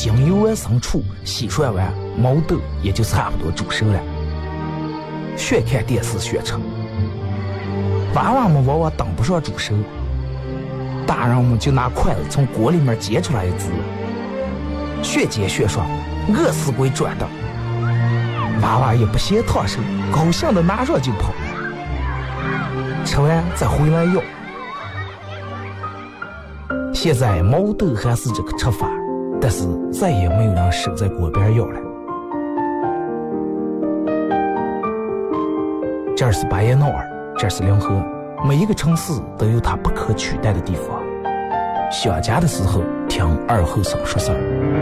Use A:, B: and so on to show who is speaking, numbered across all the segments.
A: 精油完生醋，洗涮完，毛豆也就差不多煮熟了。学看电视学吃。娃娃们往往等不上煮熟，大人们就拿筷子从锅里面夹出来一只，学煎学涮，饿死鬼转的。娃娃也不嫌烫手，高兴的拿上就跑，吃完再回来要。现在毛豆还是这个吃法，但是再也没有人守在锅边要了。这儿是巴彦淖尔，这儿是临河，每一个城市都有它不可取代的地方。想家的时候，听二后生说事儿。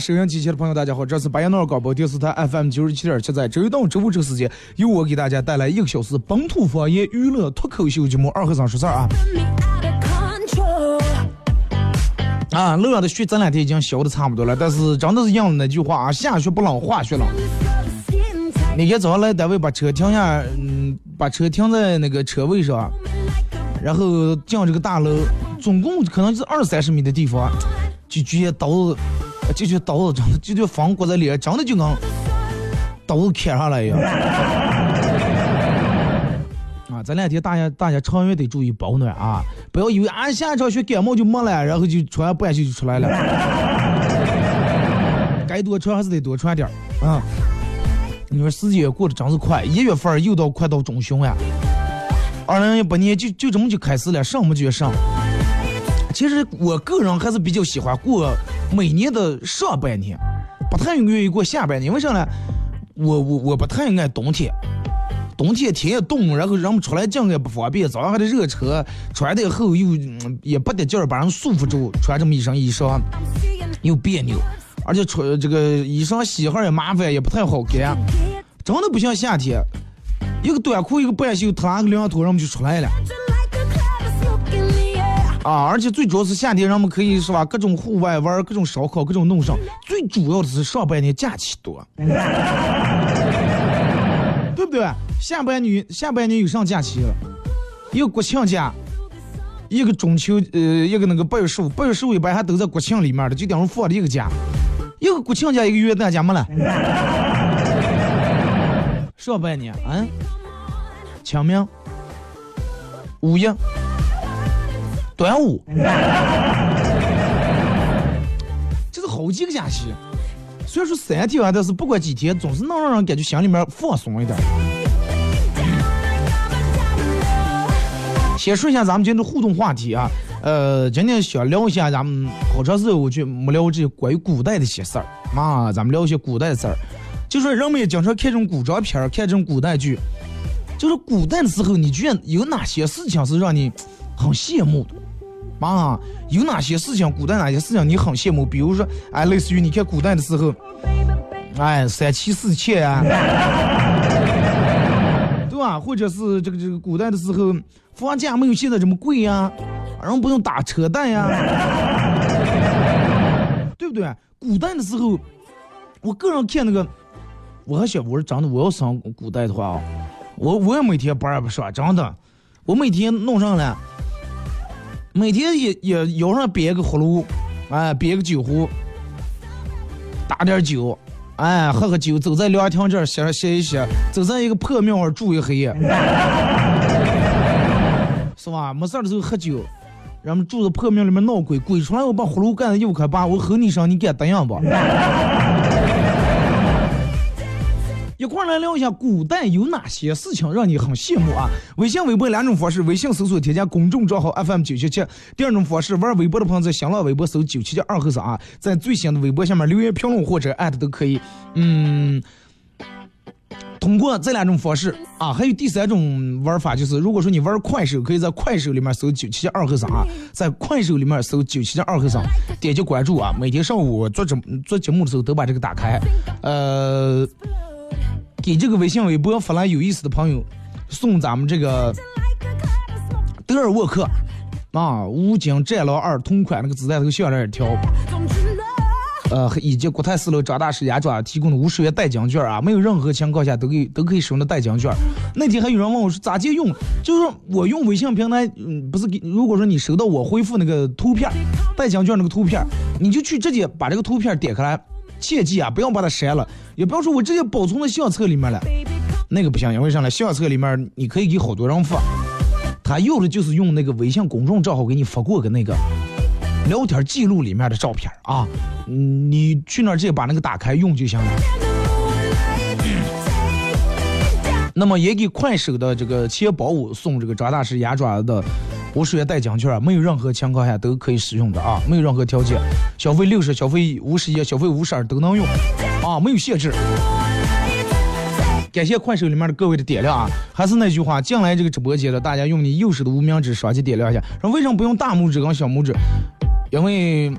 B: 收音机前的朋友，大家好，这是白彦淖尔广播电视台 FM 九十七点七，在周一到周五这个时间，由我给大家带来一个小时本土方言娱乐脱口秀节目《二和尚说事儿》啊。啊，路上的雪这两天已经消的差不多了，但是真的是应了那句话啊，下雪不冷，化雪冷。那天早上来单位把车停下，嗯，把车停在那个车位上，然后进这个大楼，总共可能就是二三十米的地方，就觉得刀子，就刀子真的就觉得风刮在脸上，真的就跟刀子砍上来一样。啊，这两天大家大家长远得注意保暖啊，不要以为啊下一场雪感冒就没了，然后就穿半袖就出来了。该多穿还是得多穿点啊。你说时间过得真是快，一月份又到快到中旬呀。二零一八年就就这么就开始了，上么就上。其实我个人还是比较喜欢过每年的上半年，不太愿意过下半年。为啥呢？我我我不太爱冬天，冬天天也冻，然后人们出来进也不方便，早上还得热车，穿的厚又、嗯也不得劲儿，把人束缚住，穿这么一身衣裳又别扭，而且穿这个衣裳洗哈也麻烦，也不太好干。真的不像夏天，一个短裤一个半袖，脱拉个凉拖，人们就出来了啊！而且最主要是夏天，人们可以是吧，各种户外玩，各种烧烤，各种弄上。最主要的是上半年假期多，对不对？下半年下半年有上假期了？一个国庆假，一个中秋，呃，一个那个八月十五，八月十五一般还都在国庆里面的，就等于放了一个假，一个国庆假，一个元旦假没了。上半年，嗯，清明、五一、端午，这是好几个假期。虽然说三天啊，但是不管几天，总是能让人感觉心里面放松一点。先说一下咱们今天的互动话题啊，呃，今天想聊一下咱们好长时间我就没聊这关于古代的一些事儿啊，咱们聊一些古代的事儿。就说人们也经常看这种古装片儿，看这种古代剧，就是古代的时候，你觉得有哪些事情是让你很羡慕的？啊，有哪些事情，古代哪些事情你很羡慕？比如说，哎，类似于你看古代的时候，哎，三妻四妾啊，对吧？或者是这个这个古代的时候，房价没有现在这么贵呀，人不用打车贷呀，对不对？古代的时候，我个人看那个，我还想，我说真的，我要上古代的话啊，我我也每天班儿不上，真的，我每天弄上来。每天也也腰上别个葫芦，哎，别个酒壶，打点酒，哎，喝喝酒，走在凉亭这儿歇歇一歇，走在一个破庙儿住一黑夜，是吧？没事的时候喝酒，人们住在破庙里面闹鬼，鬼出来我把葫芦干子又开把，我吼你一声，你敢答应不？一块来聊一下古代有哪些事情让你很羡慕啊？微信、微博两种方式，微信搜索添加公众账号 FM 九七七。第二种方式，玩微博的朋友在新浪微博搜九七七二后三啊，在最新的微博下面留言评论或者艾特都可以。嗯，通过这两种方式啊，还有第三种玩法，就是如果说你玩快手，可以在快手里面搜九七七二后三啊，在快手里面搜九七七二后三，点击关注啊。每天上午做节做节目的时候都把这个打开，呃。给这个微信、微博发来有意思的朋友，送咱们这个德尔沃克啊，武警战狼二同款那个子弹头项链一条，呃，以及国泰四楼张大师牙爪提供的五十元代金券啊，没有任何情况下都可以都可以使用的代金券。那天还有人问我说咋借用，就是我用微信平台，嗯，不是给，如果说你收到我回复那个图片，代金券那个图片，你就去直接把这个图片点开来。切记啊，不要把它删了，也不要说我直接保存在相册里面了，那个不行，因为啥呢？相册里面你可以给好多人发，他有的就是用那个微信公众账号给你发过个那个聊天记录里面的照片啊，你去那直接把那个打开用就行了。那么也给快手的这个钱宝五送这个张大师牙爪的。五十元代金券，没有任何情况下都可以使用的啊，没有任何条件，消费六十、消费五十一、消费五十二都能用，啊，没有限制。感谢快手里面的各位的点亮啊，还是那句话，进来这个直播间的大家用你右手的无名指双击点亮一下。说为什么不用大拇指跟小拇指？因为。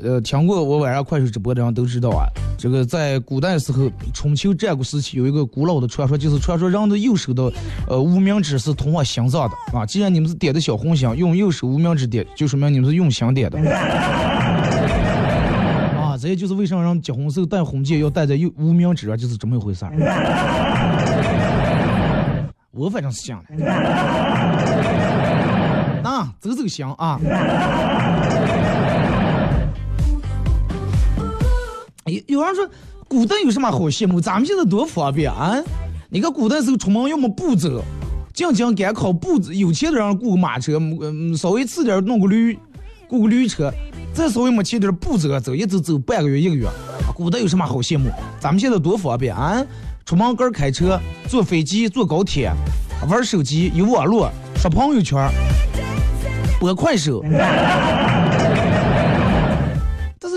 B: 呃，听过我晚上快手直播的人都知道啊，这个在古代时候，春秋战国时期有一个古老的传说，就是传说人的右手的呃无名指是通往心脏的啊。既然你们是点的小红心，用右手无名指点，就说明你们是用心点的。啊，这也就是为啥让结婚时候戴婚戒要戴在右无名指上，就是这么一回事儿。我反正是想的。啊，走走香啊。有人说，古代有什么好羡慕？咱们现在多方便啊！你看古代时候出门要么步走，进京赶考步子，有钱的人雇个马车，嗯，稍微次点弄个驴，雇个驴车，再稍微没钱点步走走，一直走半个月一个月。古代有什么好羡慕？咱们现在多方便啊！出门个开车，坐飞机，坐高铁，玩手机，有网络，刷朋友圈，播快手。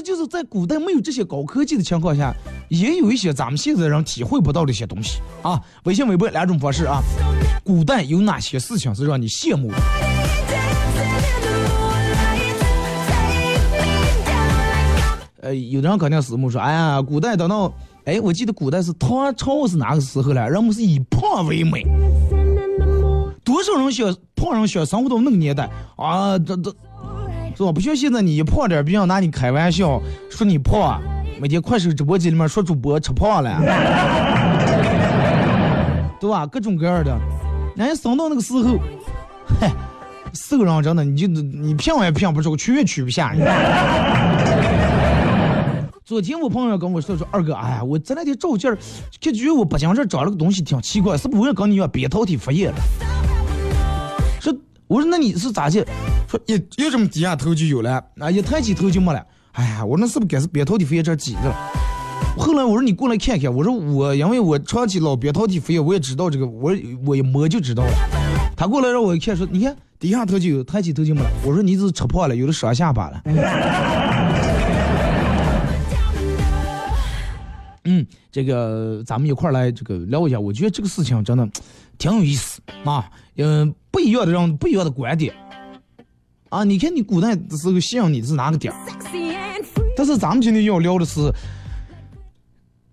B: 就是在古代没有这些高科技的情况下，也有一些咱们现在人体会不到的一些东西啊。微信、微博两种方式啊。古代有哪些事情是让你羡慕？呃，有的人肯定是么说，哎呀，古代等到，哎，我记得古代是唐朝是哪个时候了？人们是以胖为美，多少人想胖人想生活到那个年代啊？这这。是吧？不像现在你一胖点，别人拿你开玩笑，说你胖。每天快手直播间里面说主播吃胖了，对吧？各种各样的。人家生到那个时候，嗨，瘦人真的，你就你骗我也骗不出，取也取不下。昨天我朋友跟我说说，二哥，哎呀，我这两天照镜儿，感觉我脖颈这长了个东西挺奇怪，是不是跟你一样扁桃体发炎了？说，我说那你是咋的？说一一这么低下头就有了，啊一抬起头就没了。哎呀，我那是不是该是扁桃体发炎这挤着了？后来我说你过来看看，我说我因为我长期老扁桃体飞，我也知道这个，我我一摸就知道了。他过来让我一看，说你看低下头就有，抬起头就没了。我说你是吃胖了，有的上下巴了。嗯，这个咱们一块来这个聊一下，我觉得这个事情真的挺有意思啊，嗯，不一样的人不一样的观点啊。你看你古代的时候信仰你是哪个点儿.但是咱们今天要聊的是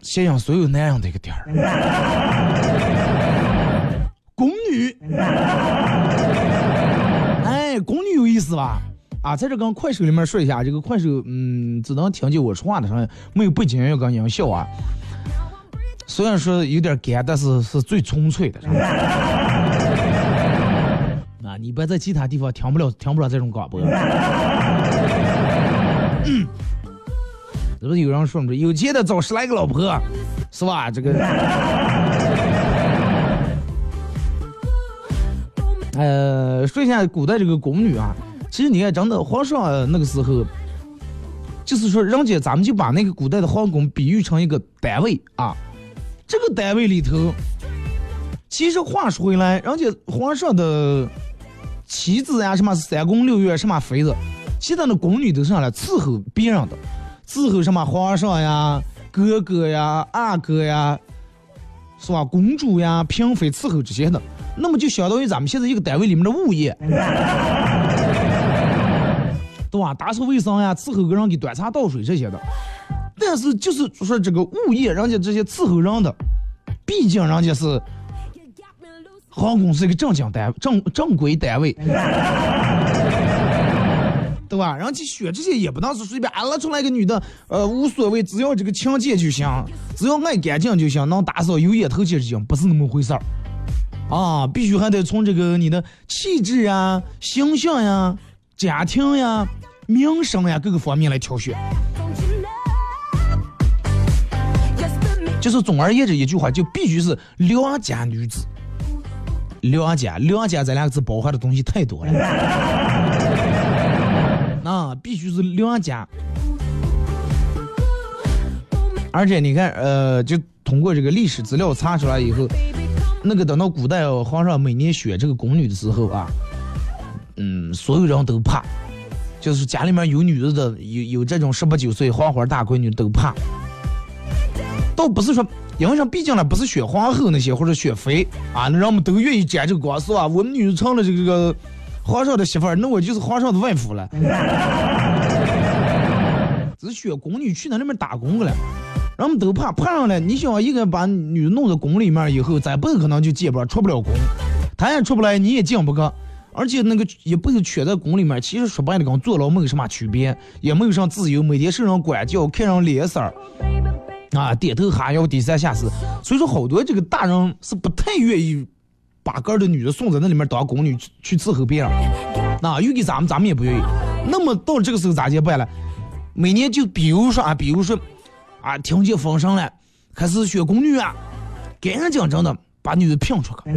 B: 信仰所有那样的一个点儿，宫女。哎，宫女有意思吧？啊，在这跟快手里面说一下，这个快手，嗯，只能听见我说话的声音，没有背景音乐跟音效啊。虽然说有点干，但是是最纯粹的。你别在其他地方听不了，听不了这种广播。是不是有人说嘛？有钱的找十来个老婆，是吧？这个，呃，说一下古代这个宫女啊，其实你看，真的皇上那个时候，就是说，人家咱们就把那个古代的皇宫比喻成一个单位啊，这个单位里头，其实话说回来，人家皇上的妻子呀，什么三宫六院，什么妃子，其他的宫女都是上来伺候别人的。伺候什么皇上呀、哥哥呀、阿哥呀，是吧？公主呀、嫔妃伺候这些的，那么就相当于咱们现在一个单位里面的物业，对吧？打扫卫生呀，伺候个人给端茶倒水这些的。但是就是说这个物业，人家这些伺候人的，毕竟人家是航空是一个正经单正正规单位，对吧？人家选这些也不能是随便啊拉出来一个女的，呃，无所谓，只要这个清洁就行，只要爱干净就行，能打扫有烟头气就行，不是那么回事儿。啊，必须还得从这个你的气质呀、形象呀、家庭呀、名声呀各个方面来挑选。就是总而言之一句话，就必须是良家女子。良家，良家这两个字包含的东西太多了。那必须是良家。而且你看，呃，就通过这个历史资料查出来以后，那个等到古代哦皇上每年选这个宫女的时候啊，嗯，所有人都怕，就是家里面有女的的，有有这种十八九岁黄花大闺女都怕。倒不是说，因为上毕竟呢不是选皇后那些或者选妃啊，那人们都愿意沾这个光是吧？我们女的成了这个皇上的媳妇儿，那我就是皇上的外夫了。只选宫女去那里面打工去了，人们都怕怕上了。你想一个把女弄到宫里面以后，咱不可能就进不出不了宫，她也出不来，你也进不去。而且那个也不是圈在宫里面，其实说白了跟坐牢没有什么区别，也没有啥自由，每天受人管教，看人脸色。啊，点头哈腰，低三下四，所以说好多这个大人是不太愿意把个儿的女的送在那里面当宫女去去伺候别人。那又给咱们咱们也不愿意。那么到这个时候咋接办了？每年就比如说啊，比如说啊，听见风声了，开始选宫女啊，干干净净的把女的聘出去。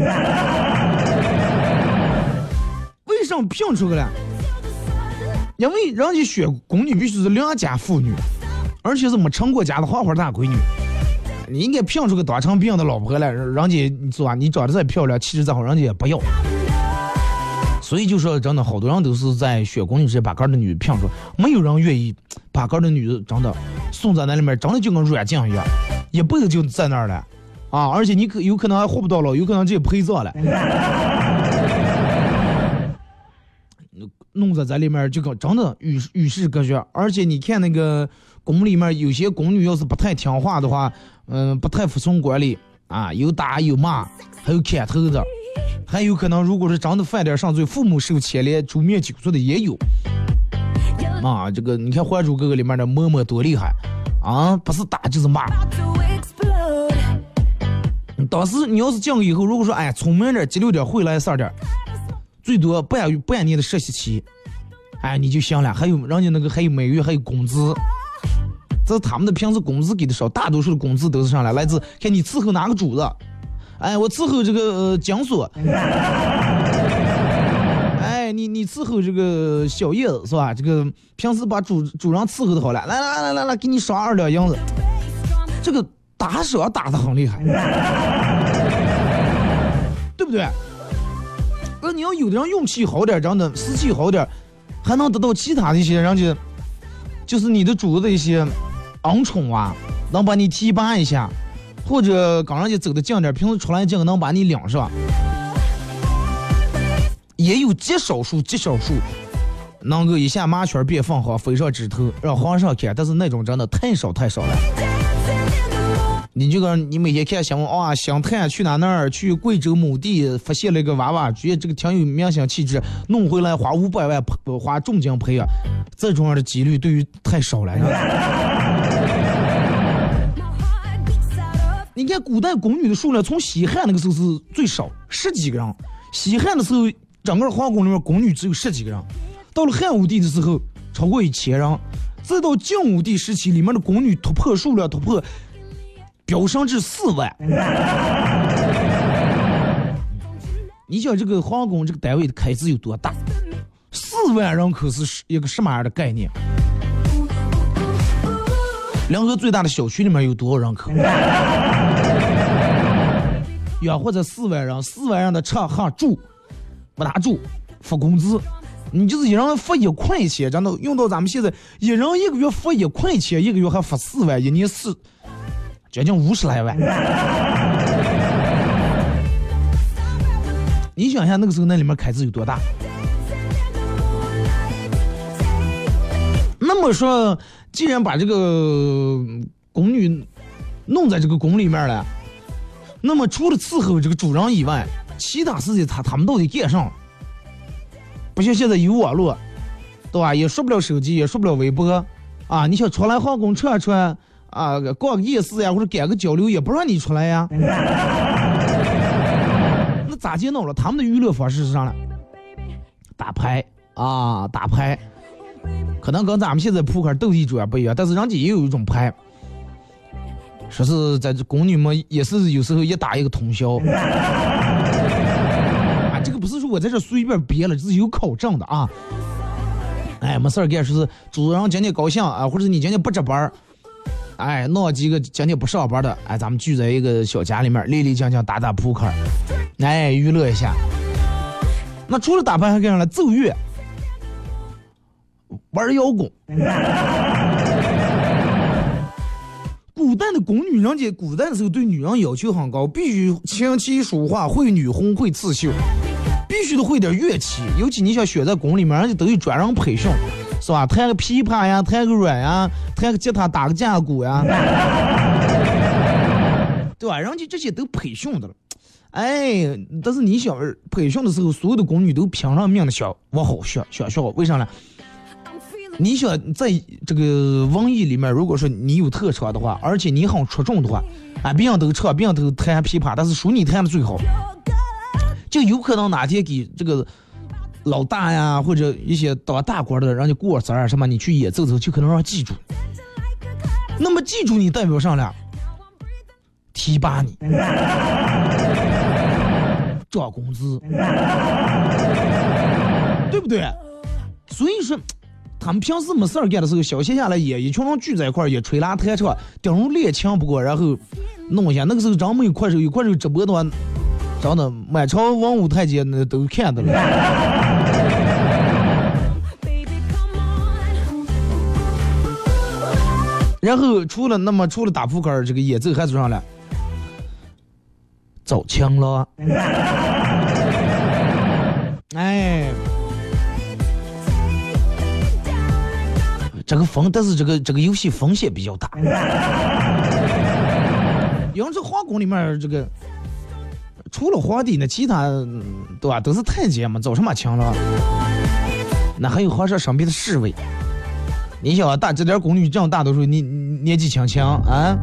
B: 为什么聘出去了？因为人家选宫女必须是良家妇女。而且是没成过家的花花大闺女，你应该聘出个当成别人的老婆来，人家你说吧，你长得再漂亮，气质再好，人家也不要。所以就说真的，好多人都是在选闺女时把个儿的女的聘出，没有人愿意把个儿的女的真的送在那里面，真的就跟软禁一样，一辈子就在那儿了啊！而且你可有可能还活不到老，有可能直接陪葬了。弄在在里面就跟真的与与世隔绝，而且你看那个宫里面有些宫女要是不太听话的话，嗯、不太服从管理啊，有打有骂，还有砍头的，还有可能如果是真的犯点上罪，父母受牵连、诛灭九族的也有。啊，这个你看《还珠格格》里面的嬷嬷多厉害啊，不是打就是骂。当时你要是进去以后，如果说哎聪明点、机灵点、会来事儿点，最多半半年的实习期，哎你就行了。还有人家那个还有每月还有工资，这是他们的平时工资给的少，大多数的工资都是上来来自看你伺候哪个主子，哎我伺候这个呃江苏，哎你你伺候这个小叶子是吧？这个平时把主主人伺候的好了，来来来来来，给你赏二两银子。这个打赏打的很厉害，对不对？那你要有的人运气好点，真的士气好点，还能得到其他的一些人家，就是你的主子的一些恩宠啊，能把你提拔一下，或者跟人家走的近点，平时出来见能把你领上。也有极少数、极少数能够一下马圈变凤凰，飞上枝头让皇上看，但是那种真的太少太少了。你就跟你每天看新闻啊，湘潭去哪哪儿去贵州某地发现了一个娃娃，觉得这个挺有明星气质，弄回来花五百万花重金培养，这种样的几率对于太少了。是吧你看古代宫女的数量，从西汉那个时候是最少十几个人，西汉的时候整个皇宫里面宫女只有十几个人，到了汉武帝的时候超过一千人，再到晋武帝时期里面的宫女突破数量突破。飙升至四万，你想这个皇宫这个单位的开支有多大？四万人口是一个什么样的概念？两河最大的小区里面有多少人口？养活这四万人，四万人的吃喝住，不打住，发工资，你就是一人发一块钱，真的用到咱们现在，一人一个月发一块钱，一个月还发四万，一年四。将近五十来万，你想一下那个时候那里面开支有多大？那么说，既然把这个宫女弄在这个宫里面了，那么除了伺候这个主人以外，其他事情他他们到底干上？不像现在有网络，对吧？也说不了手机，也说不了微博，啊，你想出来皇宫串串。啊，逛个夜市呀，或者赶个交流，也不让你出来呀。那咋接弄了？他们的娱乐方式是啥呢？打牌啊，打牌，可能跟咱们现在扑克、斗地主啊不一样，但是人家也有一种牌，说是在这宫女们也是有时候一打一个通宵。啊，这个不是说我在这随便编了，这是有考证的啊。哎，没事儿干，说是主人今天高兴啊，或者你今天不值班儿。哎，弄几个今天不上班的，哎，咱们聚在一个小家里面，立立将将打打扑克，哎，娱乐一下。那除了打牌还干啥了？奏乐、玩摇滚。古代的宫女，人家古代的时候对女人要求很高，必须琴棋书画会女红会刺绣，必须得会点乐器。尤其你想选在宫里面，人家都有专人培训。是吧？弹个琵琶呀，弹个阮呀，弹个吉他，打个架鼓呀，对吧？人家这些都培训的了。哎，但是你想培训的时候，所有的宫女都拼上命的想往好学，想学好，为啥呢？你想在这个文艺里面，如果说你有特长的话，而且你很出众的话，啊，别人都唱，别人都弹琵琶，但是属你弹的最好，就有可能哪天给这个。老大呀，或者一些当大官的，人家过生日什么，你去演奏奏，就可能让记住。那么记住你代表上了，提拔你，涨工资，对不对？所以说，他们平时没事儿干的时候，小闲下来也一群人聚在一块儿，也吹拉弹唱，顶上练枪不过，然后弄一下。那个时候真没有快手，有快手直播的话，真的满朝文武太监那都看的了。然后除了那么除了打扑克这个演奏还做上了，造枪了，哎，这个风，但是这个这个游戏风险比较大，因为这皇宫里面这个除了皇帝，那其他对吧都是太监嘛，造什么枪了？那还有皇上身边的侍卫。你想大这点宫女这样大多数，年年纪轻轻啊，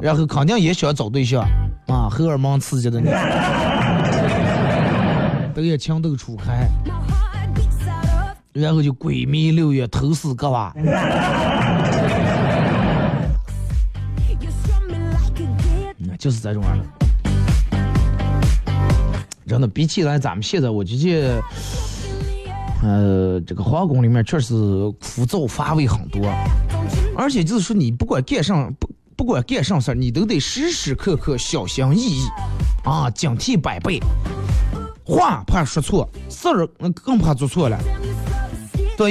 B: 然后肯定也想找对象。啊，荷尔蒙刺激的你，都也情窦初开，然后就鬼迷六月头死个娃，就是这种样的，真的比起来咱们现在，我觉得。呃，这个皇宫里面确实枯燥乏味很多，而且就是说你不管干上不不不管干上事儿，你都得时时刻刻小心翼翼，啊，警惕百倍。话怕说错，事儿更怕做错了。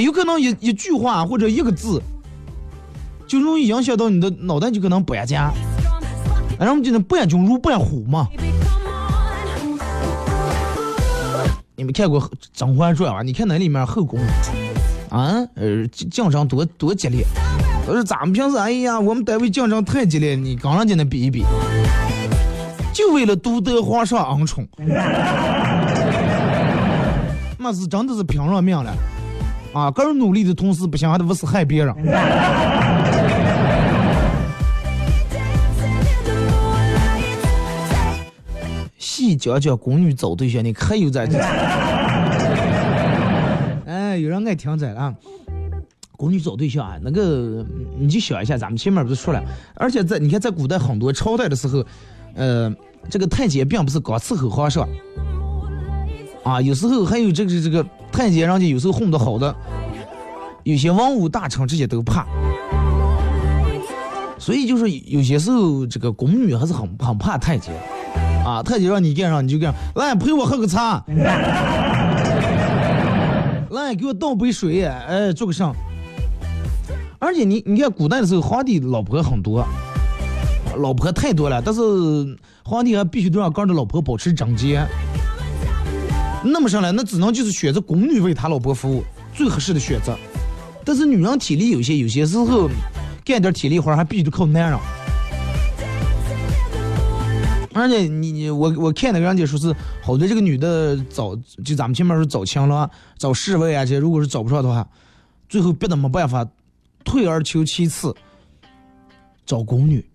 B: 有可能一一句话或者一个字，就容易影响到你的脑袋，就可能不安家。然后我们就能不言君如不言虎嘛。你们看过《甄嬛传》吧？你看那里面后宫，啊，呃，竞争多多激烈。都是咱们平时，哎呀，我们单位竞争太激烈，你跟人家那比一比，就为了独得皇上恩宠，那是真的是拼了命了，啊，个人努力的同时，不行还得不是害别人。细讲讲宫女找对象，你可有在这？哎，有人爱听这了。宫女找对象啊，那个你就想一下，咱们前面不是说了，而且在你看，在古代很多朝代的时候，呃，这个太监并不是光伺候皇上，啊，有时候还有这个这个太监，人家有时候混得好的，有些文武大臣这些都怕，所以就是有些时候这个宫女还是很很怕太监，啊，太监让你干啥你就干，来陪我喝个茶，来给我倒杯水，哎，做个啥？而且你你看古代的时候，皇帝老婆很多，老婆太多了，但是皇帝还必须都让各人的老婆保持整洁。那么上来，那只能就是选择宫女为他老婆服务，最合适的选择。但是女人体力有些，有些时候干点体力活还必须得靠男人。而且你你我我看那个人家说是好多这个女的找就咱们前面说找情郎、找侍卫啊这，如果是找不上的话，最后逼得没办法。退而求其次，找宫女，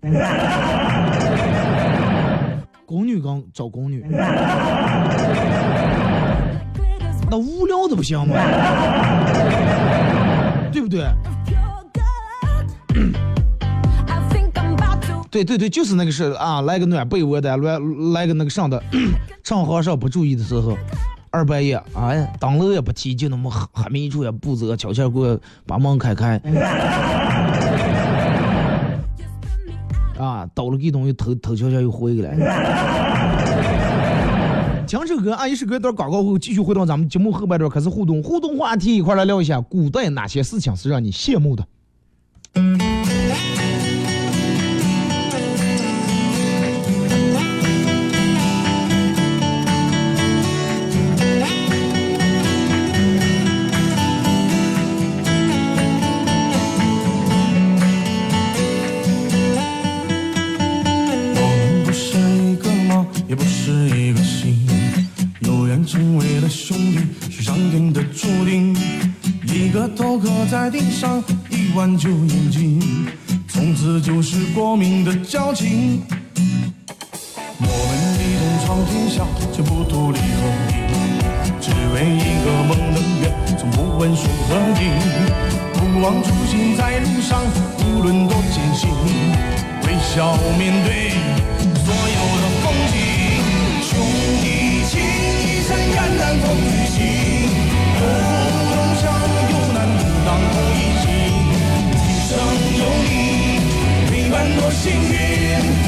B: 宫女刚找宫女，那无聊的不行吗？对不对？对对对，就是那个事啊，来个暖被窝的，来来个那个上的，趁皇上不注意的时候。二半夜，哎，当楼也不提，就那么还还没出也不走，悄悄给我把门开开。啊，倒了给东西，偷偷悄悄又回来。听首歌，阿姨是隔一段广告后，继续回到咱们节目后半段开始互动，互动话题一块来聊一下，古代哪些事情是让你羡慕的？
C: 命运的注定，一个头磕在地上一碗酒饮尽，从此就是光明的交情。我们一同闯天下，却不图利和名，只为一个梦能圆，从不问输和赢。不忘初心，在路上，无论多艰辛，微笑面对所有的风景。兄弟情，一生肝胆风多幸运，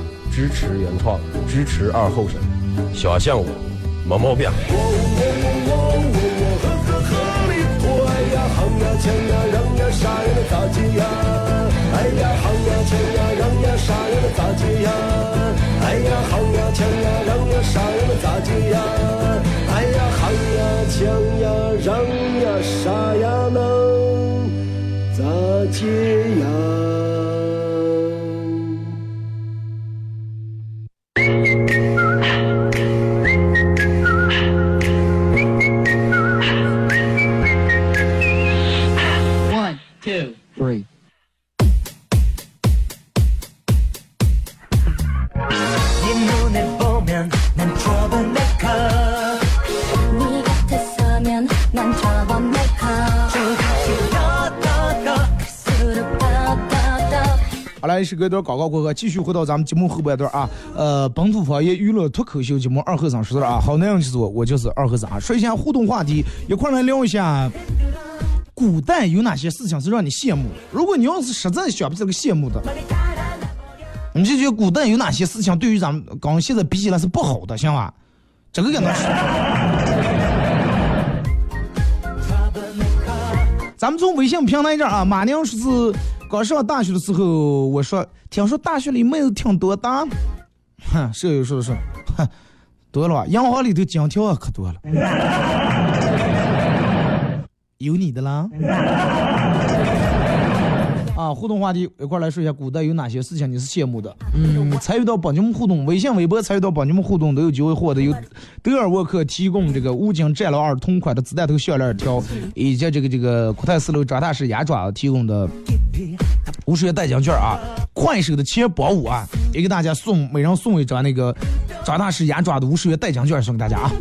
D: 支持原创，支持二后生，小象我，没毛病。
B: 好来，是隔一段广告过后，继续回到咱们节目后半段啊。呃，本土方言娱乐脱口秀节目二和尚说的啊，好男人就是我，我就是二和尚。说一下互动话题，一块来聊一下，古代有哪些事情是让你羡慕？如果你要是实在想不起来个羡慕的，你就觉得古代有哪些事情对于咱们刚现在比起来是不好的，行吧？这个给能说。咱们从微信平台这儿啊，马娘说是刚上大学的时候，我说听说大学里妹子挺多的，哼，舍友说的是，哼，多了银？行里头金条可多了，有你的啦。啊，互动话题一块来说一下，古代有哪些事情你是羡慕的？嗯，参与到帮你们互动，微信、微博参与到帮你们互动都有机会获得由德尔沃克提供这个武警战狼二同款的子弹头项链条，以及这个这个国泰四楼张大师牙爪提供的五十元代金券啊，快手的钱包五啊，也给大家送，每人送一张那个张大师牙爪的五十元代金券送给大家啊。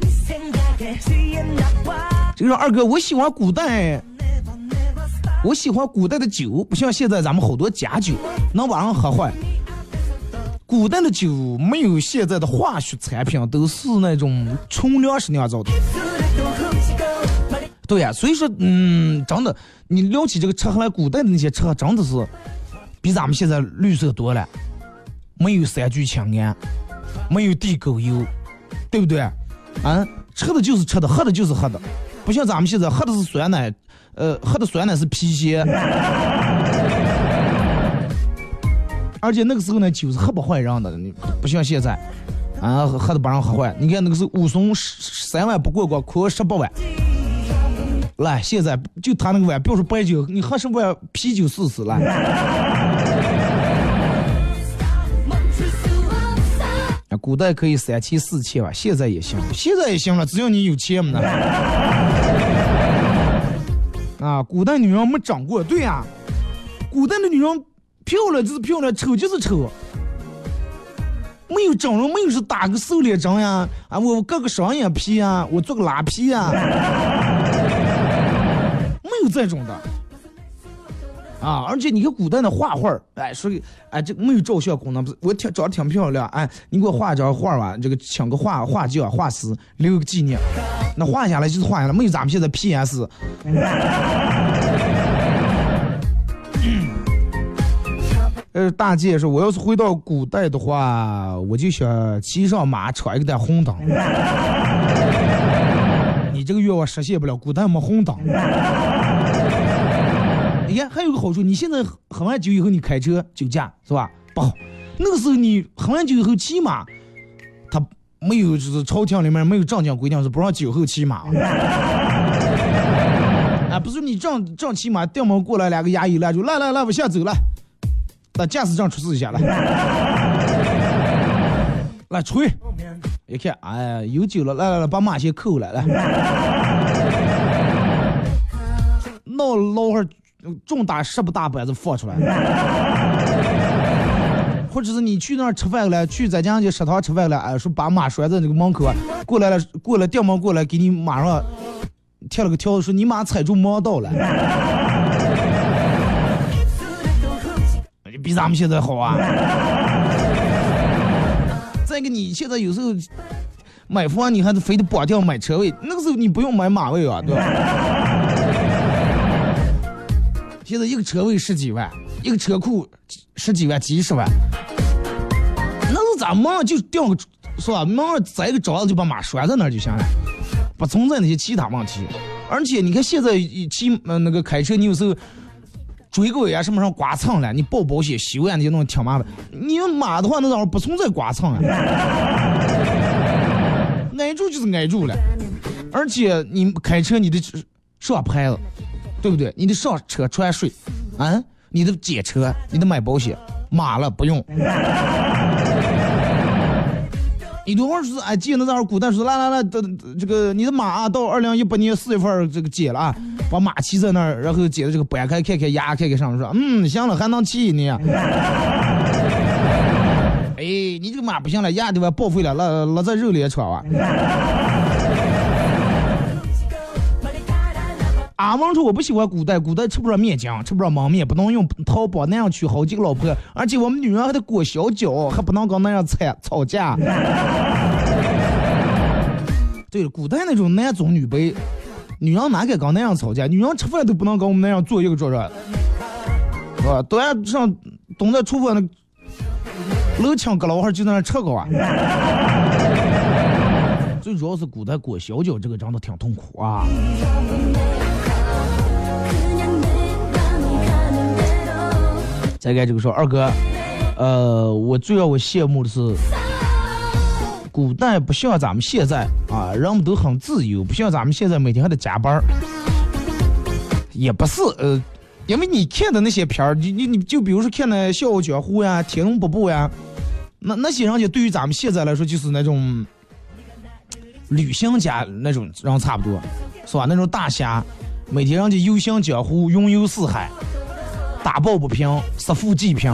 B: 这个二哥，我喜欢古代。我喜欢古代的酒，不像现在咱们好多假酒能把人喝坏。古代的酒没有现在的化学产品，都是那种纯粮食酿造的。对呀、所以说，嗯，真的，你聊起这个车，和来古代的那些车，真的是比咱们现在绿色多了，没有三聚氰胺，没有地沟油，对不对？啊，吃的就是吃的，喝的就是喝的，不像咱们现在喝的是酸奶，呃，喝的酸奶是皮鞋，而且那个时候呢，酒是喝不坏人的，你不像现在，啊，喝的把人喝坏。你看那个是武松三碗不过关，哭十八碗。来，现在就他那个碗，别说白酒，你喝十碗啤酒试试来。古代可以三妻四妾吧，现在也行，现在也行了，只要你有钱嘛。啊，古代女人没长过，对呀、古代的女人漂亮就是漂亮，丑就是丑，没有整容，没有是打个瘦脸针呀，啊，我割个双眼皮呀，我做个拉皮呀，没有这种的。啊，而且你看古代的画画儿，哎，说哎，这没有照相功能，不是我挺长得挺漂亮，哎，你给我画张画吧，这个请个画画匠、画师留个纪念，那画下来就是画下来，没有咱们现在 PS。呃，大姐说，我要是回到古代的话，我就想骑上马，穿一个带红灯。你这个愿望实现不了，古代没红灯。你看，还有个好处，你现在喝完酒以后，你开车酒驾是吧？不好，那个时候你喝完酒以后骑马，他没有就是朝廷里面没有正经规定是不让酒后骑马。啊，不是你正正骑马，掉毛过来两个衙役拦住，来来来，往下走来，把驾驶证出示一下来，来吹，一看，哎呀，有酒了，来来来，把马先扣来，来，闹老会儿。重打十不大板子放出来，或者是你去那儿吃饭了，去咱家去食堂吃饭了，哎，说把马拴在那个门口，过来了，过来调门过来，给你马上贴了个条子，说你马踩住盲道了，比咱们现在好啊。再一个，你现在有时候买房，你还得非得绑掉买车位，那个时候你不用买马位啊，对吧？现在一个车位十几万，一个车库十几万、几十万，那是咋嘛？就吊个是吧？嘛栽一个桩子就把马拴在那儿就行了，不存在那些其他问题。而且你看现在骑呃那个开车，你有时候追个尾啊什么上刮蹭了，你报保险修啊那些东西挺麻烦。你马的话，那上不存在刮蹭啊，挨住就是挨住了。而且你开车你得上牌子，对不对？你得上车穿睡，啊，你得检车，你得买保险。马了不用。你多会儿说，哎，记那阵古代说，来来来，等这个你的马，到二零一八年四月份这个解了啊，把马骑在那儿，然后解的这个掰开看看牙，看看上面说，嗯，行了，还能骑一年。哎，你这个马不行了，牙对吧？报废了，那那在肉里也穿啊。俺们说我不喜欢古代，古代吃不上面筋，吃不上焖面，不能用淘宝那样娶好几个老婆，而且我们女人还得裹小脚，还不能跟那样吵吵架。对，古代那种男尊女卑，女人哪敢跟那样吵架？女人吃饭都不能跟我们那样坐一个桌上，是吧？都要上蹲在厨房那楼墙阁老汉就在那吃个啊。最主要是古代裹小脚这个真的挺痛苦啊。再该这个说，二哥，呃，我最让我羡慕的是，古代不像咱们现在啊，人们都很自由，不像咱们现在每天还得加班儿。也不是，呃，因为你看的那些片儿，你你你就比如说看那《笑傲江湖》呀，《天龙八部》呀，那那些人家对于咱们现在来说就是那种旅行家那种人差不多，是吧？那种大侠，每天人家游行江湖，云游四海。打抱不平，杀富济贫，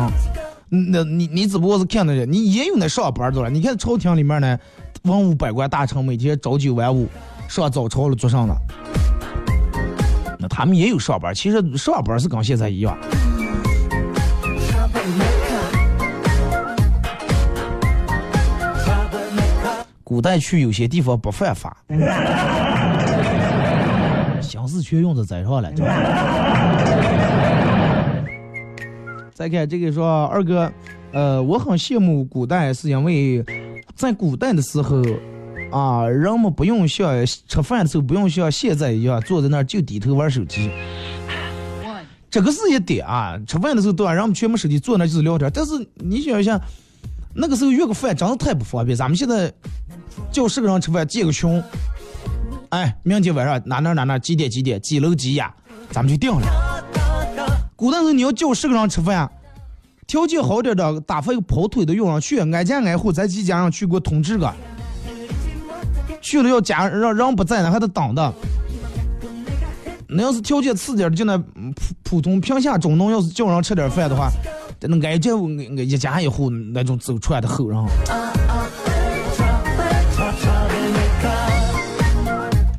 B: 那你你只不过是看那些，你也有那上班的了。你看朝廷里面呢，文武百官大臣每天朝九晚五，上早朝了做上了。那他们也有上班，其实上班是跟现在一样。古代去有些地方不犯法，乡事全用在在上了。再看这个说二哥，呃，我很羡慕古代，是因为在古代的时候，啊，人们不用像吃饭的时候不用像现在一样坐在那儿就低头玩手机。这个是一点啊，吃饭的时候对吧？人们全部手机坐那就是聊天。但是你想一下，那个时候约个饭真的太不方便。咱们现在叫十个人吃饭建个群，哎，明天晚上哪哪哪哪几点几点几楼几呀，咱们就定了。古代时候你要叫十个人吃饭，条件好点的打发一个跑腿的用上去，挨家挨户咱几家人去给我通知个，去了要家让人不在呢还得等的。那要是条件次点的，就那普普通平下中农，要是叫人吃点饭的话，那挨家一家一户那种走出来的后人。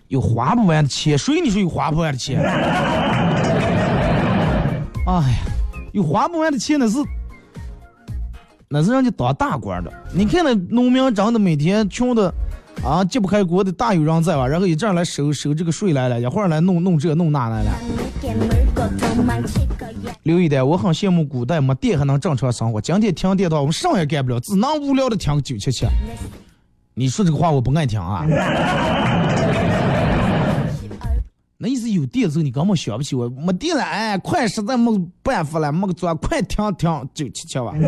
B: 有花不完的钱，谁你说有花不完的钱？哎呀，有花不完的钱那是，那是让你当大官的。你看那农民真的每天穷的啊，揭不开锅的大有人在吧？然后一阵来收收这个税来了，一会儿来弄弄这弄那来了。刘一代，我很羡慕古代没电还能正常生活。今天停电的话，我们啥也干不了，只能无聊的听个九七七。你说这个话我不爱听啊。那意思有电的时候你根本想不起我，没电了，哎，快实在没办法了，没个做，快停停九七七吧。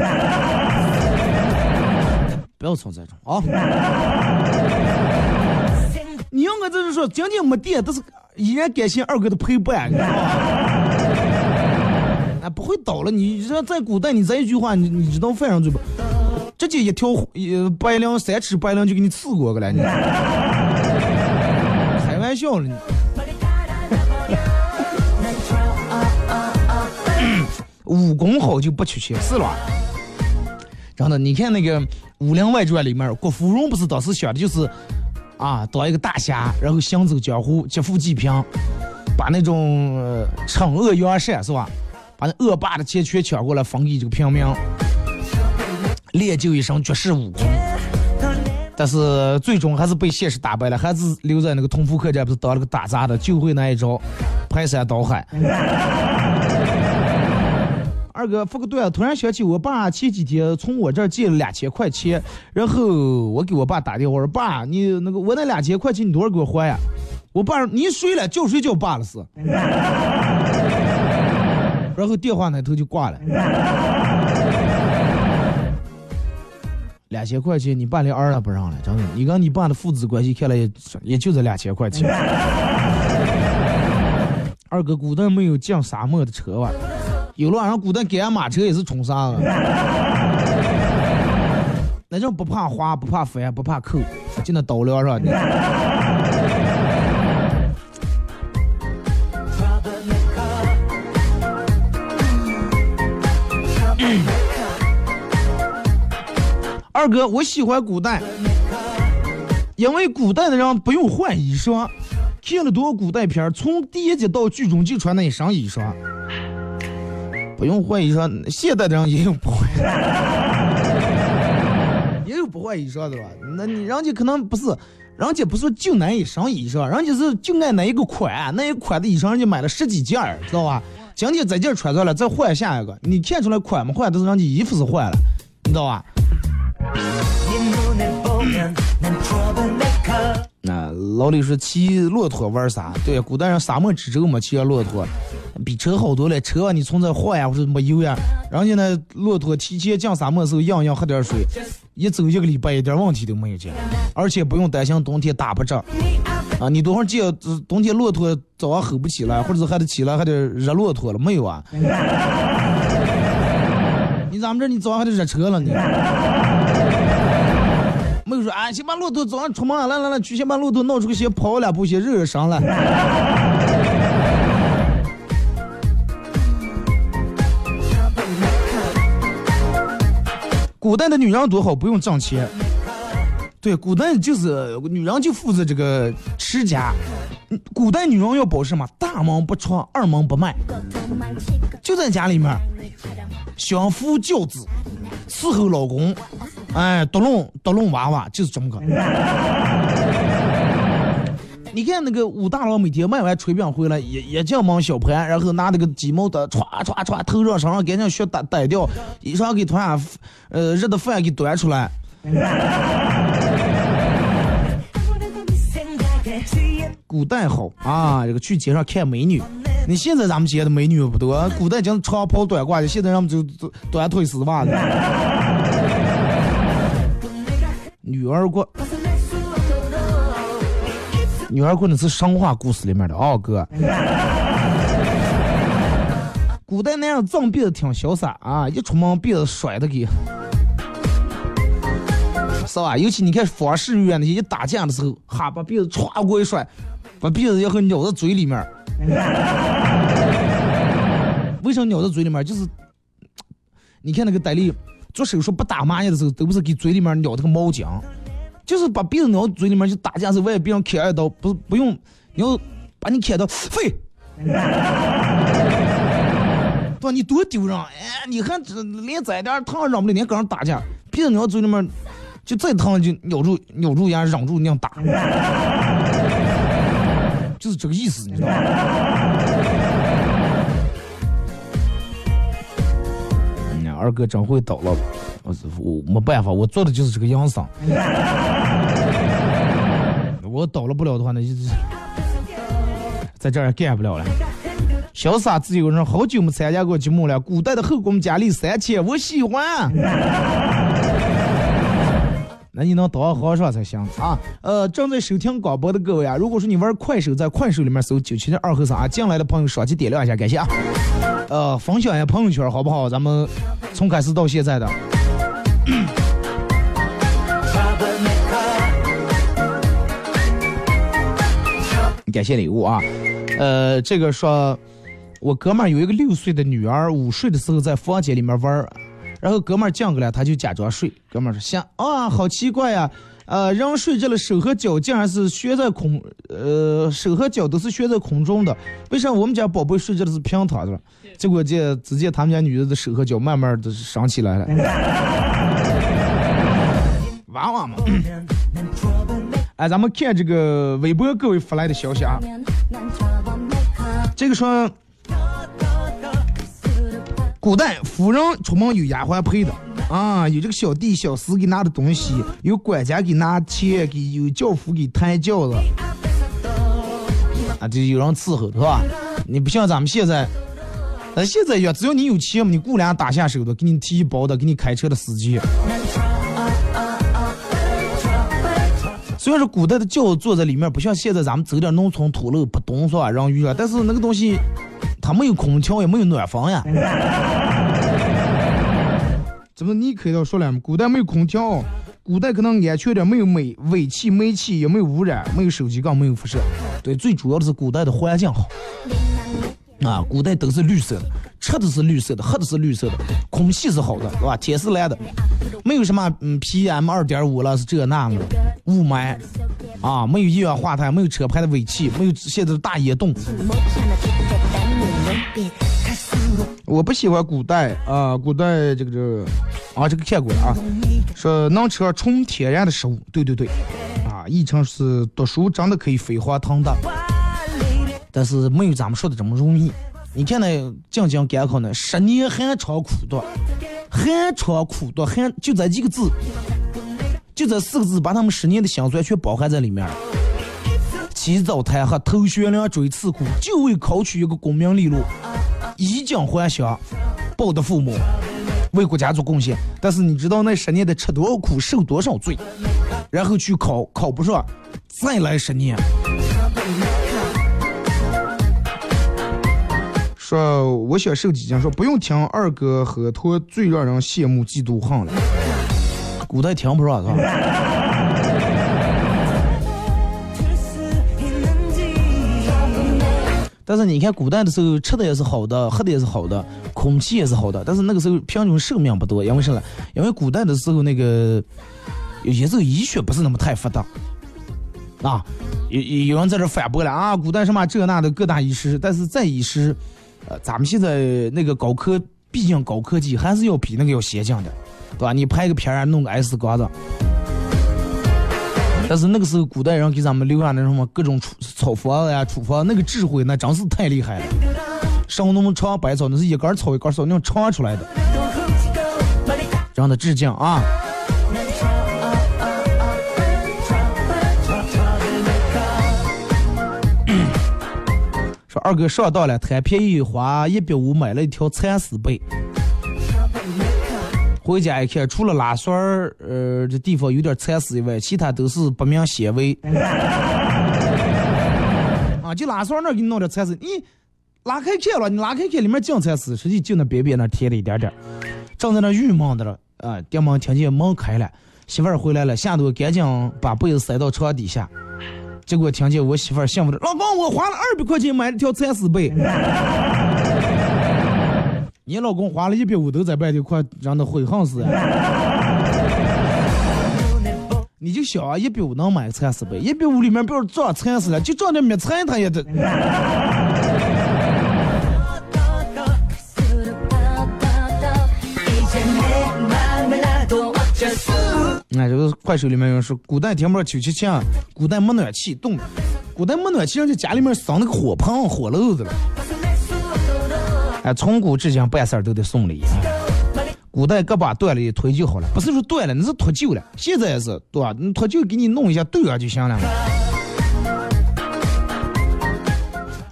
B: 不要从这种啊！你应该就是说，今天没电，但是依然感谢二哥的陪伴，你知道吧？哎，不会倒了。你知道在古代，你这一句话，你你知道犯上罪不？直接一条一白绫三尺白绫就给你刺过去了，你开玩笑了你。武功好就不缺钱，是了。真的，你看那个《武林外传》里面，郭芙蓉不是当时想的就是，啊，当一个大侠，然后行走江湖，劫富济贫，把那种惩恶扬善，是吧？把那恶霸的钱全抢过来，分给这个平民，练就一身绝世武功。但是最终还是被现实打败了，还是留在那个同福客栈，不是当了个打杂的，就会那一招排山倒海。二哥发个段子，突然想起我爸前几天从我这儿借了两千块钱，然后我给我爸打电话，说爸，你那个我那两千块钱你多少给我还呀？我爸说你睡了，叫睡叫爸了是。然后电话那头就挂了。两千块钱，你爸连二都不让了，真的。你跟你爸的父子关系看来也也就这两千块钱。二哥，古代没有进沙漠的车吧？有了，让古代赶马车也是冲啥的。那种不怕滑，不怕翻，不怕扣，就那刀梁上的。二哥，我喜欢古代，因为古代的人不用换衣裳。看了多古代片儿，从第一集到剧中就穿那一身衣裳，不用换衣裳。现代的人也有不换，也有不换衣裳的吧？那你人家可能不是，人家不是就那一身衣裳，人家是就爱那一个款，那一款的衣裳人家买了十几件儿，知道吧？今天这件穿上了，再换下一个，你看出来款没换，都是人家衣服是换了，你知道吧？那老李说骑骆驼玩啥？对，古代人沙漠之舟嘛，骑个骆驼，比车好多了。车你从这换呀，或者没油呀，人家那骆驼提前降沙漠的时候，样样喝点水，一走一个礼拜一点问题都没有见，而且不用担心冬天打不着。啊，你多会儿见冬天骆驼早上吼不起来，或者是还得起来还得热骆驼了没有啊？你咱们这你早上还得热车了你。没有说啊，先把骆驼早上出门了，来来来，去先把骆驼弄出个鞋跑两步，先热热身了。古代的女人多好，不用挣钱。对，古代就是女人就负责这个持家。古代女人要保什么？大门不出，二门不迈，就在家里面相夫教子，伺候老公，哎，独弄独弄娃娃，就是这么个。你看那个武大郎每天卖完炊饼回来，也也这样忙小盘，然后拿那个鸡毛掸歘歘歘头上身上赶紧血逮逮掉，衣裳给团上呃热的饭给端出来。古代好啊，这个去街上看美女。你现在咱们街的美女不多，古代讲长袍短褂的，现在人们就短腿丝袜子。女儿国，女儿国那是神话故事里面的哦，哥。古代男人藏辫子挺潇洒啊，一出门辫子甩的给。是吧？尤其你看方世玉那些一打架的时候，哈把鼻子歘过一甩，把鼻子然后咬到嘴里面。为什么咬到嘴里面？就是你看那个戴笠做手术不打麻药的时候，都不是给嘴里面咬这个毛浆，就是把鼻子咬嘴里面，就打架时候万一别人砍一刀，不不用你要把你砍到废。对，你多丢人！哎，你看这连这点糖让不了，你还跟人打架，鼻子咬嘴里面。就再疼就咬住咬住牙忍住那样打，就是这个意思，你知道吗？二哥真会捣了，我我没办法，我做的就是这个样子。我倒了不了的话，那就是在这儿干不了了。潇洒自由人好久没参加过节目了，古代的后宫佳丽三千，我喜欢。那你能多好说才行啊！呃，正在收听广播的各位啊，如果说你玩快手，在快手里面搜九七的二和三啊，进来的朋友双击点亮一下，感谢啊！呃，分享一下朋友圈好不好？咱们从开始到现在的，感谢礼物啊！呃，这个说，我哥们儿有一个六岁的女儿，午睡的时候在房间里面玩。然后哥们儿讲过来，他就假装睡。哥们儿说：“行啊，好奇怪呀，呃，人睡着了，手和脚竟然是悬在空，呃，手和脚都是悬在空中的。为啥我们家宝贝睡着的是平躺的？结果见只见他们家女的的手和脚慢慢的升起来了。娃娃嘛。哎，咱们看这个微博各位发来的消息啊。这个说。古代夫人出门有丫鬟陪的啊，有这个小弟小厮给拿的东西，有管家给拿钱，给有轿夫给抬轿子，啊，这有人伺候是吧？你不像咱们现在，咱现在呀，只要你有钱，你雇俩打下手的，给你提包的，给你开车的司机。虽然说古代的轿坐在里面，不像现在咱们走点农村土路扑东是吧，让鱼啊，但是那个东西它没有空调，也没有暖房呀。怎么你开头说了嘛？古代没有空调，古代可能安全点，没有煤尾气、煤气也没有污染，没有手机更没有辐射。对，最主要的是古代的环境好。啊，古代都是绿色的，吃的是绿色的，喝的是绿色的，空气是好的，对吧？天是蓝的，没有什么嗯 PM 二点五了，是这那的雾霾，啊，没有一氧化碳，没有车牌的尾气，没有现在的大野洞。我不喜欢古代啊，古代这个这个啊，这个看过了啊，说能吃纯天然的食物，对对对，啊，译成是读书真的可以飞黄腾达。但是没有咱们说的这么容易。你看那进京赶考呢，十年寒窗苦读，寒窗苦读，寒就这几个字，就这四个字，把他们十年的辛酸全包含在里面了。起早贪黑，头悬梁，锥刺股，就为考取一个功名利禄，衣锦还乡，报答父母，为国家做贡献。但是你知道那十年得吃多少苦，受多少罪，然后去考，考不上，再来十年。说我想受几斤，说不用听二哥喝脱最让人羡慕嫉妒恨了。古代听不上是吧？但是你看古代的时候，吃的也是好的，喝的也是好的，空气也是好的。但是那个时候平均寿命不多，因为什么？因为古代的时候那个有些时候医学不是那么太发达啊。有有人在这反驳了啊，古代什么这那的各大医师，但是再医师。呃，咱们现在那个高科，毕竟高科技还是要比那个要先进的，对吧？你拍个片儿弄个 S 光子，但是那个时候古代人给咱们留下那什么各种处草方呀、处方，那个智慧那真是太厉害了。上那么长百草，那是一根草一根草那样长出来的，让他致敬啊！说二哥上当了，贪便宜花一百五买了一条蚕丝被，回家一看，除了拉栓儿，呃，这地方有点蚕丝以外，其他都是不明纤维。啊，就拉栓那儿给你弄点蚕丝，你拉开看了，你拉开看里面净蚕丝，实际就那边边那贴了一点点。正在那郁闷的了，啊，电门听见门开了，媳妇儿回来了，吓得赶紧把被子塞到床底下。结果听见我媳妇儿幸福的，老公，我花了二百块钱买了条蚕丝被。你老公花了一百五都在外头，快让他悔恨死！你就想啊，一百五能买菜是呗，一百五里面不要装蚕丝了，就装点米菜，他也得。哎，这个快手里面有人说，古代听不着秋气强，古代没暖气冻，古代没暖气，人家家里面生那个火盆火炉子了。哎，从古至今办事儿都得送礼。古代胳膊断了一腿就好了，不是说断了，那是脱臼了。现在也是，对吧？你脱臼给你弄一下对上就行了。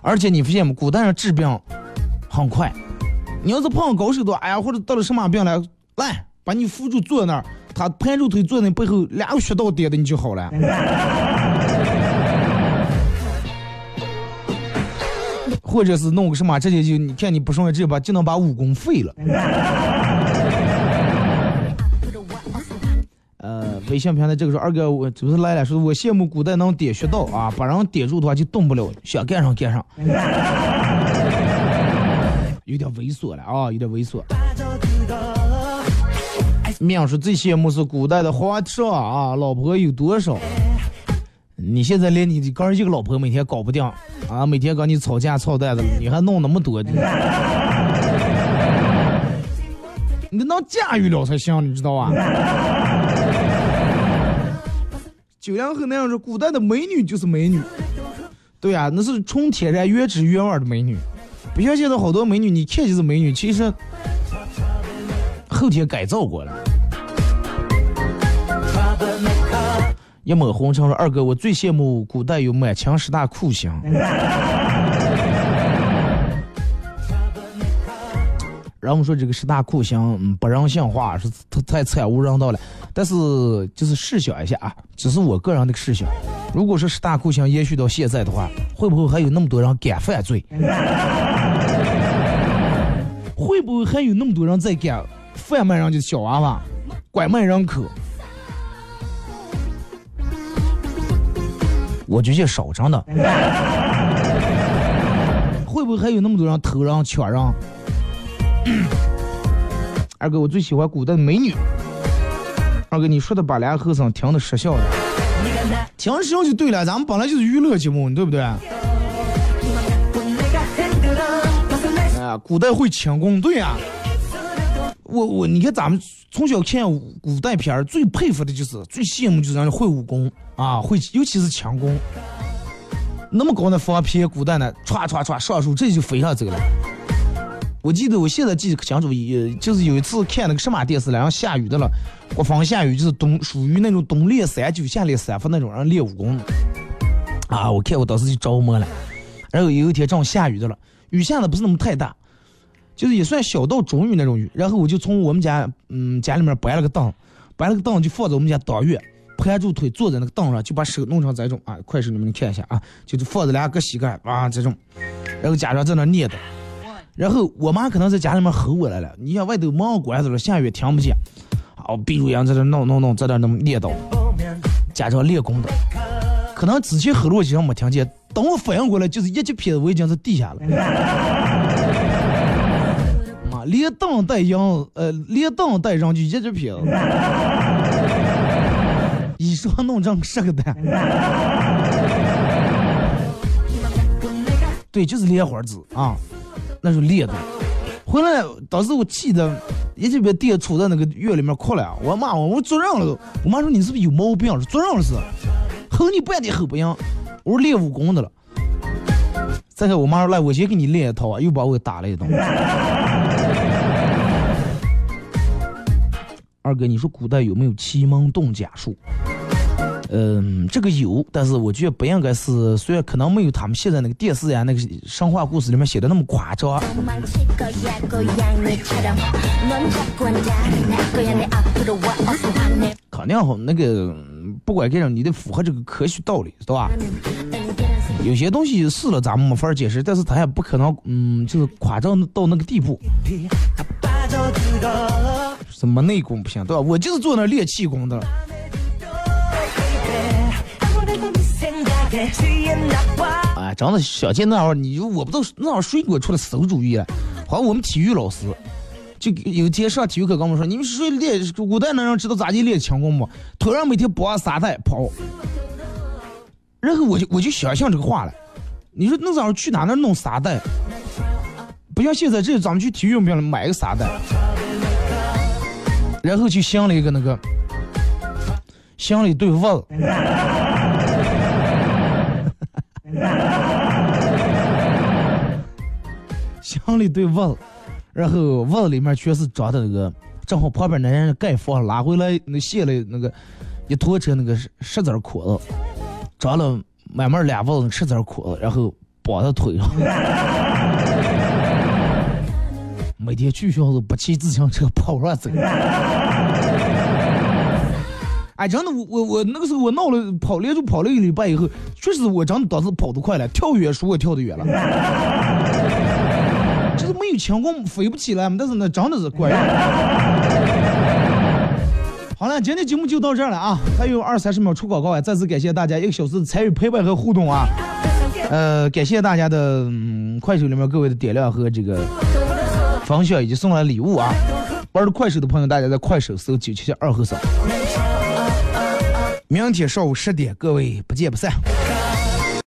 B: 而且你发现没？古代人治病很快。你要是碰上高手的，哎呀，或者得了什么病了，来把你扶住坐那儿。他盘住腿坐在背后，两个穴道点的你就好了。或者是弄个什么，直接就你看你不顺，直接把就能把武功废了。呃，微信平台这个时候二哥，我就是来了，说我羡慕古代能点穴道啊，把人点住的话就动不了，想干上干上。有点猥琐了啊，有点猥琐。命说最羡慕是古代的皇上啊，老婆有多少？你现在连你刚一个老婆每天搞不定啊，每天跟你吵架操蛋的，你还弄那么多的？你 能驾驭了才行，你知道吧？九零后那样说，古代的美女就是美女，对啊，那是纯天然原汁原味的美女，不像现在好多美女，你看就是美女，其实后天改造过了。一抹红尘说：“二哥，我最羡慕古代有满清十大酷刑。”然后说这个十大酷刑嗯不人性化，是太太惨无人道了。但是就是试想一下啊，只是我个人的试想，如果说十大酷刑延续到现在的话，会不会还有那么多人敢犯罪？会不会还有那么多人在敢贩卖人家的小娃娃，拐卖人口？我觉得少，真的。会不会还有那么多人偷人抢人？二哥，我最喜欢古代美女。二哥，你说的把俩和尚听的失效了，听失效就对了，咱们本来就是娱乐节目，对不对？啊，古代会轻功，对呀、我我你看咱们从小看古代片儿，最佩服的就是最羡慕就是人家会武功啊，会尤其是强攻。那么高的方片，古代呢，歘歘歘上树，这就飞上走了。我记得我现在记得清楚，也就是有一次看那个什么电视了，然后下雨的了，刮风下雨，就是冬属于那种冬练三九，夏练三伏那种人练武功。啊，我看我当时就着魔了。然后有一天正好下雨的了，雨下的不是那么太大，就是也算小到中雨那种雨。然后我就从我们家嗯家里面搬了个凳，搬了个凳就放在我们家当院，盘住腿坐在那个凳上，就把手弄成这种啊，快手你们看一下啊，就是放着两个膝盖啊这种，然后家长在那念叨。然后我妈可能在家里面吼我来了，你想外头门关着了，下雨听不见，好，闭住眼在这弄弄弄，在那弄念叨，家长练功的，可能之前吼了我几声没听见，等我反应过来，就是一记撇子我已经在地下了。连蹬带扬，呃，连蹬带上就一直撇子，一说弄成十个蛋。对，就是莲花指啊。那就裂的。回来当时我气的，一这边爹杵在那个院里面哭了。我骂我，我做人了都。我妈说你是不是有毛病？做人了是，吼你半天吼不赢。我说练武功的了。再看我妈说来，我先给你练一套啊，又把我打了一顿。二哥，你说古代有没有奇门遁甲术？嗯，这个有，但是我觉得不应该是，虽然可能没有他们现在那个电视呀、那个神话故事里面写的那么夸张。肯定好，那个不管干啥，你得符合这个科学道理，对吧？有些东西试了咱们没法解释，但是他也不可能，嗯，就是夸张到那个地步。什么内功不行，对吧？我就是坐那练气功的。哎，真的小健那会儿，你就我不知道那会儿谁给我出了馊主意了，好像我们体育老师，就有天上体育课跟我们说，你们谁练古代那人知道咋地练轻功不？突然每天绑沙袋跑，然后我就我就想象这个话了，你说那早上去哪那弄沙袋？不像现在这咱们去体育用品买个啥的，然后就镶了一个那个，镶了一对袜子。镶了一对袜子，然后袜子里面全是装的那个，正好旁边那人盖房拉回来那卸了那个一拖车那个十十字裤子，装了满满俩袜子十字裤子，然后绑在腿上。每天去学校都不骑自行车跑上走。哎，真的，我我我那个时候我闹了跑连续跑了一礼拜以后，确实我真的当时跑得快了，跳远输我跳得远了。就是没有轻功飞不起来，但是呢真的是管用。好了，今天节目就到这了啊，还有二三十秒出广告啊！再次感谢大家一个小时的参与陪伴和互动啊！呃，感谢大家的、嗯、快手里面各位的点亮和这个分享以及送了礼物啊！玩的快手的朋友，大家在快手搜九七七二后三。明天上午十点，各位不见不散。